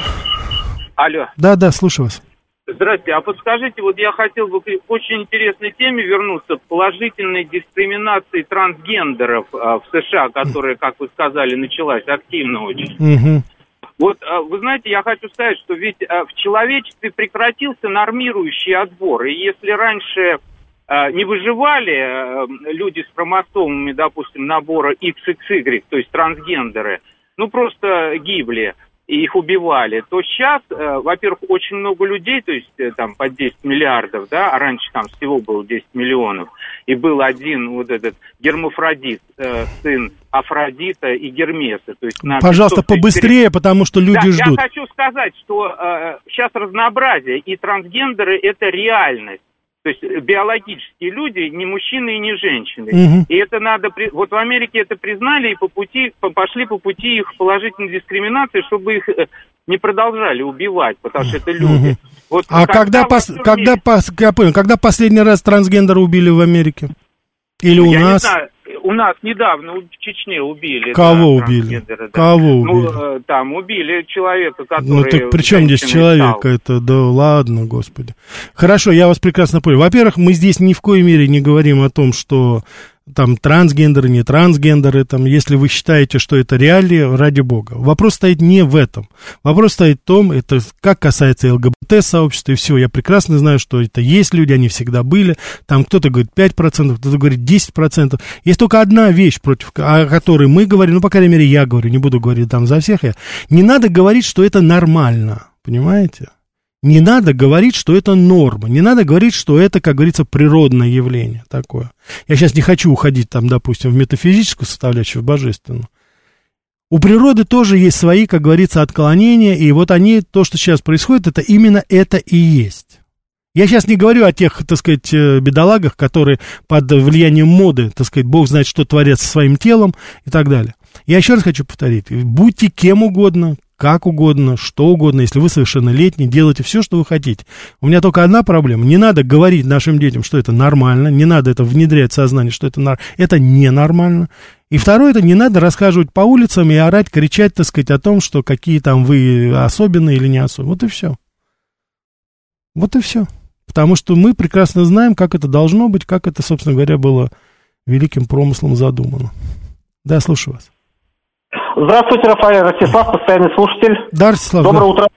Алло. Да, да, слушаю вас. Здравствуйте. А подскажите, вот я хотел бы к очень интересной теме вернуться, положительной дискриминации трансгендеров а, в США, которая, как вы сказали, началась активно очень. Угу. Вот а, вы знаете, я хочу сказать, что ведь а, в человечестве прекратился нормирующий отбор. И если раньше не выживали э, люди с хромосомами, допустим, набора XXY, то есть трансгендеры, ну просто гибли и их убивали, то сейчас, э, во-первых, очень много людей, то есть э, там по 10 миллиардов, да, а раньше там всего было 10 миллионов, и был один вот этот гермафродит, сын Афродита и Гермеса. То есть Пожалуйста, побыстрее, потому что люди да, ждут. Я хочу сказать, что э, сейчас разнообразие, и трансгендеры – это реальность. То есть биологические люди не мужчины и не женщины. Угу. И это надо... Вот в Америке это признали и по пути, пошли по пути их положительной дискриминации, чтобы их э, не продолжали убивать, потому что это люди. Угу. Вот а когда, когда, пос, когда, пос, я понял, когда последний раз трансгендера убили в Америке? Или ну, у нас? Не знаю у нас недавно в Чечне убили. Кого да, убили? Да. Кого ну, убили? Ну, там убили человека, который... Ну, так при чем здесь человек? Стал. Это, да ладно, господи. Хорошо, я вас прекрасно понял. Во-первых, мы здесь ни в коей мере не говорим о том, что там трансгендеры, не трансгендеры, там, если вы считаете, что это реалии, ради бога. Вопрос стоит не в этом. Вопрос стоит в том, это как касается ЛГБТ-сообщества и всего. Я прекрасно знаю, что это есть люди, они всегда были. Там кто-то говорит 5%, кто-то говорит 10%. Есть только одна вещь, против о которой мы говорим, ну, по крайней мере, я говорю, не буду говорить там за всех я. Не надо говорить, что это нормально, понимаете? Не надо говорить, что это норма, не надо говорить, что это, как говорится, природное явление такое. Я сейчас не хочу уходить там, допустим, в метафизическую составляющую, в божественную. У природы тоже есть свои, как говорится, отклонения, и вот они, то, что сейчас происходит, это именно это и есть. Я сейчас не говорю о тех, так сказать, э, бедолагах, которые под влиянием моды, так сказать, бог знает, что творят со своим телом и так далее. Я еще раз хочу повторить, будьте кем угодно, как угодно, что угодно, если вы совершеннолетний, делайте все, что вы хотите. У меня только одна проблема. Не надо говорить нашим детям, что это нормально, не надо это внедрять в сознание, что это, нар... это ненормально. И второе, это не надо рассказывать по улицам и орать, кричать, так сказать, о том, что какие там вы особенные или не особенные. Вот и все. Вот и все. Потому что мы прекрасно знаем, как это должно быть, как это, собственно говоря, было великим промыслом задумано. Да, слушаю вас. Здравствуйте, Рафаэль Ростислав, постоянный слушатель. Да, Ростислав. Доброе да. утро.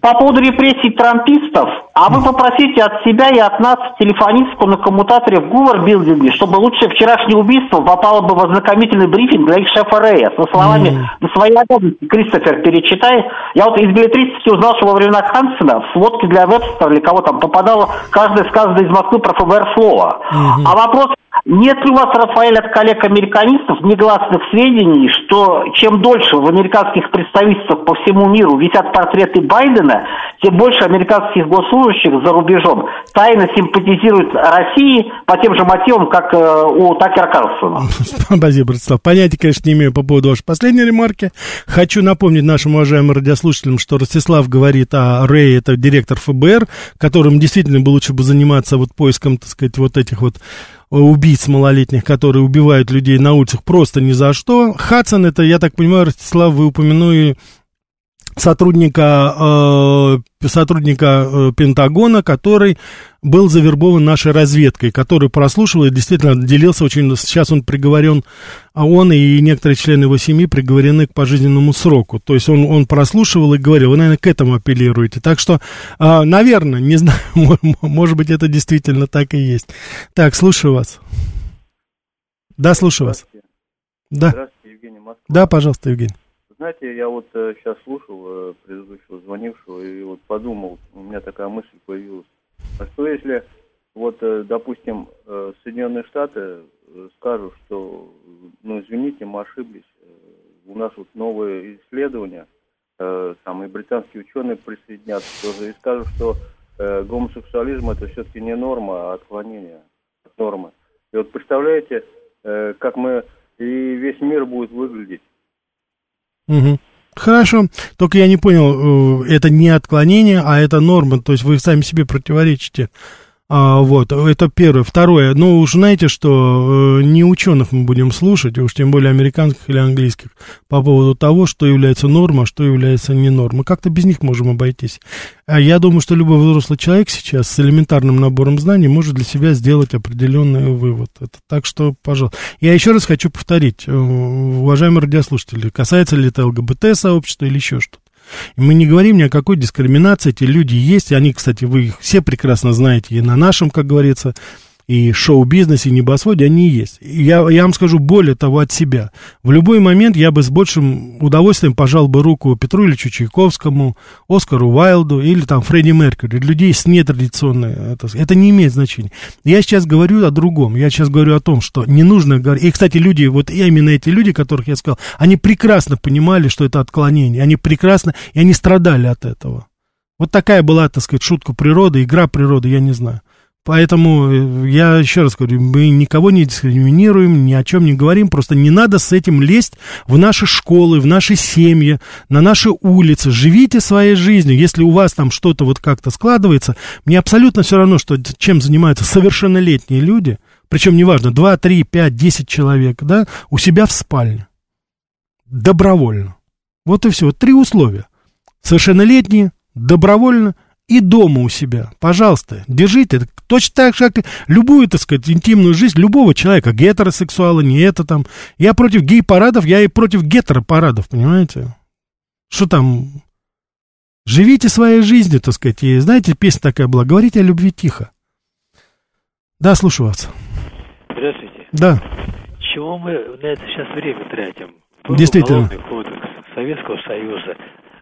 По поводу репрессий трампистов, а вы попросите от себя и от нас телефонистку на коммутаторе в Гувер-билдинге, чтобы лучше вчерашнее убийство попало бы в ознакомительный брифинг для их шефа Рея со словами мм. «На свои обязанности, Кристофер, перечитай». Я вот из билетристики узнал, что во времена Хансена в сводке для Вебстера или кого там попадало каждое сказанное из Москвы про ФБР слово. Mm-hmm. А вопрос нет ли у вас, Рафаэль, от коллег-американистов негласных сведений, что чем дольше в американских представительствах по всему миру висят портреты Байдена, тем больше американских госслужащих за рубежом тайно симпатизируют России по тем же мотивам, как э, у Такера Карлсона? Спасибо, Братислав. Понятия, конечно, не имею по поводу вашей последней ремарки. Хочу напомнить нашим уважаемым радиослушателям, что Ростислав говорит о Рэй, это директор ФБР, которым действительно бы лучше бы заниматься вот поиском, так сказать, вот этих вот убийц малолетних, которые убивают людей на улицах просто ни за что. Хадсон, это, я так понимаю, Ростислав, вы упомянули сотрудника, э, сотрудника э, Пентагона, который был завербован нашей разведкой, который прослушивал и действительно делился очень... Сейчас он приговорен, а он и некоторые члены его семьи приговорены к пожизненному сроку. То есть он, он прослушивал и говорил, вы, наверное, к этому апеллируете. Так что, э, наверное, не знаю, может быть, это действительно так и есть. Так, слушаю вас. Да, слушаю вас. Да. Здравствуйте, Евгений Москва. Да, пожалуйста, Евгений. Знаете, я вот э, сейчас слушал э, предыдущего звонившего и вот подумал, у меня такая мысль появилась. А что если, вот, э, допустим, э, Соединенные Штаты э, скажут, что, ну, извините, мы ошиблись, э, у нас вот новые исследования, э, самые британские ученые присоединятся тоже и скажут, что э, гомосексуализм это все-таки не норма, а отклонение от нормы. И вот представляете, э, как мы и весь мир будет выглядеть Угу. Хорошо, только я не понял, э, это не отклонение, а это норма, то есть вы сами себе противоречите. А, вот, это первое. Второе, ну, уж знаете, что э, не ученых мы будем слушать, уж тем более американских или английских, по поводу того, что является нормой, а что является не нормой. Как-то без них можем обойтись. А я думаю, что любой взрослый человек сейчас с элементарным набором знаний может для себя сделать определенный вывод. Это, так что, пожалуйста. Я еще раз хочу повторить, э, уважаемые радиослушатели, касается ли это ЛГБТ-сообщества или еще что-то. Мы не говорим ни о какой дискриминации, эти люди есть, они, кстати, вы их все прекрасно знаете, и на нашем, как говорится, и шоу-бизнесе, и небосводе, они есть. Я, я вам скажу более того от себя. В любой момент я бы с большим удовольствием пожал бы руку Петру Ильичу Чайковскому, Оскару Уайлду или там Фредди Меркьюри, людей с нетрадиционной... Это, это не имеет значения. Я сейчас говорю о другом. Я сейчас говорю о том, что не нужно. И, кстати, люди, вот именно эти люди, которых я сказал, они прекрасно понимали, что это отклонение. Они прекрасно... И они страдали от этого. Вот такая была, так сказать, шутка природы, игра природы, я не знаю. Поэтому э, я еще раз говорю, мы никого не дискриминируем, ни о чем не говорим, просто не надо с этим лезть в наши школы, в наши семьи, на наши улицы. Живите своей жизнью. Если у вас там что-то вот как-то складывается, мне абсолютно все равно, что, чем занимаются совершеннолетние люди, причем неважно, 2, 3, 5, 10 человек, да, у себя в спальне. Добровольно. Вот и все. Три условия. Совершеннолетние, добровольно и дома у себя. Пожалуйста, держите. Точно так же, как любую, так сказать, интимную жизнь любого человека, гетеросексуала, не это там. Я против гей-парадов, я и против гетеропарадов, понимаете? Что там? Живите своей жизнью, так сказать. И знаете, песня такая была, говорите о любви тихо. Да, слушаю вас. Здравствуйте. Да. Чего мы на это сейчас время тратим? Был Действительно. кодекс Советского Союза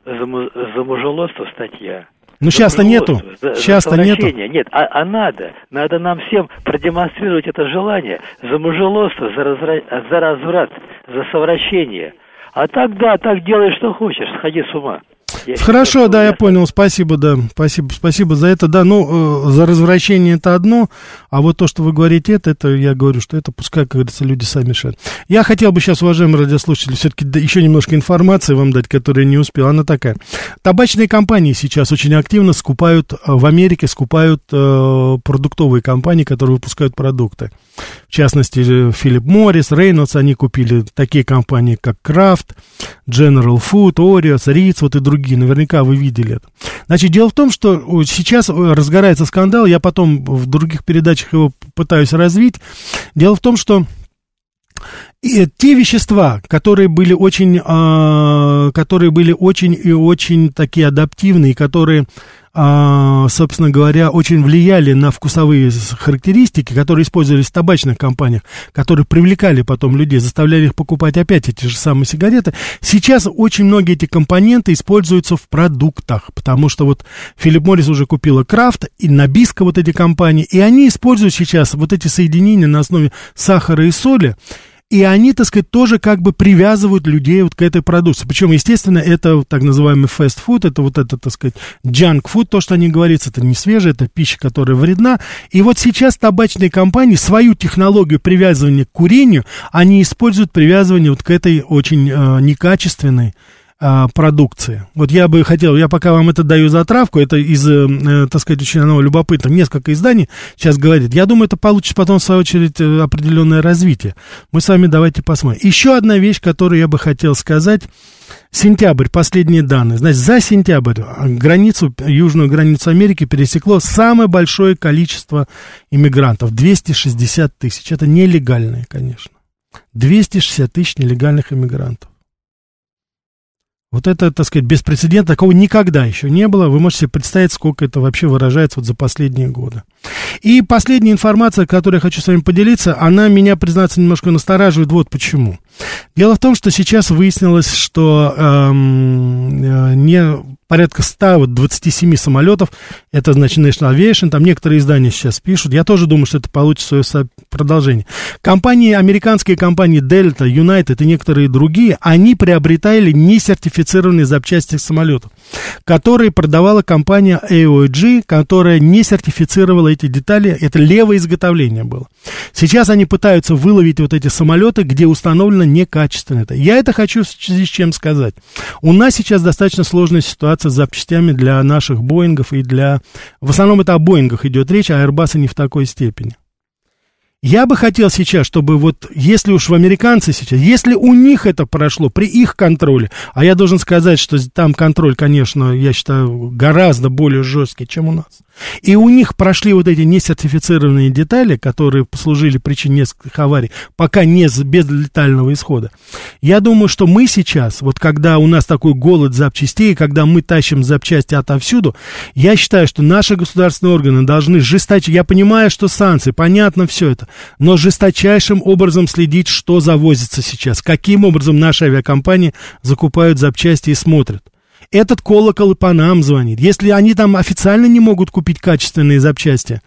за, за мужелодство статья. Ну, сейчас-то нету. Сейчас-то нету. Нет, а, а надо. Надо нам всем продемонстрировать это желание за мужелодство, за, разра... за разврат, за совращение. А так, да, так делай, что хочешь, сходи с ума. Я Хорошо, да, я понял, спасибо, да, спасибо, спасибо за это, да, ну, э, за развращение это одно, а вот то, что вы говорите, это, это, я говорю, что это пускай, как говорится, люди сами решают. Я хотел бы сейчас, уважаемые радиослушатели, все-таки еще немножко информации вам дать, которую не успел, она такая. Табачные компании сейчас очень активно скупают, э, в Америке скупают э, продуктовые компании, которые выпускают продукты. В частности, Филипп Моррис, Рейнольдс, они купили такие компании, как Крафт, General Food, Oreos, Ritz, вот и другие. Наверняка вы видели это. Значит, дело в том, что сейчас разгорается скандал, я потом в других передачах его пытаюсь развить. Дело в том, что и те вещества, которые были очень, э, которые были очень и очень такие адаптивные, которые а, собственно говоря, очень влияли на вкусовые характеристики, которые использовались в табачных компаниях, которые привлекали потом людей, заставляли их покупать опять эти же самые сигареты. Сейчас очень многие эти компоненты используются в продуктах, потому что вот Филипп Моррис уже купила Крафт и Набиско вот эти компании, и они используют сейчас вот эти соединения на основе сахара и соли, и они, так сказать, тоже как бы привязывают людей вот к этой продукции. Причем, естественно, это так называемый fast food, это вот это, так сказать, junk food, то, что они говорят, это не свежее, это пища, которая вредна. И вот сейчас табачные компании свою технологию привязывания к курению, они используют привязывание вот к этой очень э, некачественной а, продукции. Вот я бы хотел, я пока вам это даю за травку, это из, э, э так сказать, очень оно любопытно, несколько изданий сейчас говорит. Я думаю, это получит потом, в свою очередь, э, определенное развитие. Мы с вами давайте посмотрим. Еще одна вещь, которую я бы хотел сказать, Сентябрь, последние данные. Значит, за сентябрь границу, южную границу Америки пересекло самое большое количество иммигрантов. 260 тысяч. Это нелегальные, конечно. 260 тысяч нелегальных иммигрантов. Вот это, так сказать, беспрецедентно, такого никогда еще не было. Вы можете себе представить, сколько это вообще выражается вот за последние годы. И последняя информация, которой я хочу с вами поделиться, она меня, признаться, немножко настораживает. Вот почему. Дело в том, что сейчас выяснилось, что эм, э, не порядка 127 самолетов, это, значит, National Aviation, там некоторые издания сейчас пишут, я тоже думаю, что это получит свое продолжение. Компании, американские компании Delta, United и некоторые другие, они приобретали несертифицированные запчасти самолетов, которые продавала компания AOG, которая не сертифицировала эти детали, это левое изготовление было. Сейчас они пытаются выловить вот эти самолеты, где установлено некачественно это. Я это хочу в с чем сказать. У нас сейчас достаточно сложная ситуация с запчастями для наших Боингов и для... В основном это о Боингах идет речь, а Airbus не в такой степени. Я бы хотел сейчас, чтобы вот, если уж в американцы сейчас, если у них это прошло, при их контроле, а я должен сказать, что там контроль, конечно, я считаю, гораздо более жесткий, чем у нас, и у них прошли вот эти несертифицированные детали, которые послужили причиной нескольких аварий, пока не без летального исхода. Я думаю, что мы сейчас, вот когда у нас такой голод запчастей, когда мы тащим запчасти отовсюду, я считаю, что наши государственные органы должны жесточе, я понимаю, что санкции, понятно все это, но жесточайшим образом следить, что завозится сейчас, каким образом наши авиакомпании закупают запчасти и смотрят этот колокол и по нам звонит. Если они там официально не могут купить качественные запчасти,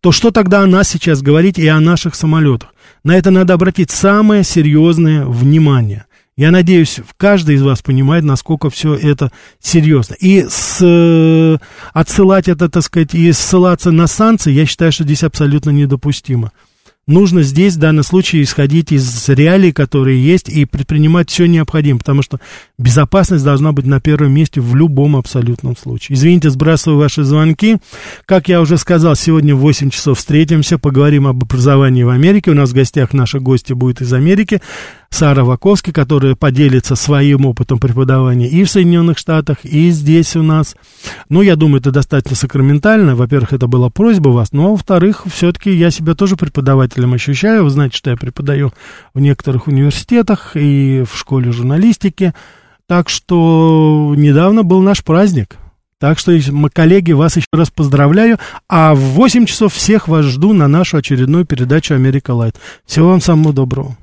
то что тогда о нас сейчас говорить и о наших самолетах? На это надо обратить самое серьезное внимание. Я надеюсь, каждый из вас понимает, насколько все это серьезно. И с, э, отсылать это, так сказать, и ссылаться на санкции, я считаю, что здесь абсолютно недопустимо нужно здесь в данном случае исходить из реалий, которые есть, и предпринимать все необходимое, потому что безопасность должна быть на первом месте в любом абсолютном случае. Извините, сбрасываю ваши звонки. Как я уже сказал, сегодня в 8 часов встретимся, поговорим об образовании в Америке. У нас в гостях наши гости будут из Америки. Сара Ваковски, которая поделится своим опытом преподавания и в Соединенных Штатах, и здесь у нас. Ну, я думаю, это достаточно сакраментально. Во-первых, это была просьба вас, но, во-вторых, все-таки я себя тоже преподавателем ощущаю. Вы знаете, что я преподаю в некоторых университетах и в школе журналистики. Так что недавно был наш праздник. Так что, коллеги, вас еще раз поздравляю. А в 8 часов всех вас жду на нашу очередную передачу «Америка Лайт». Всего вам самого доброго.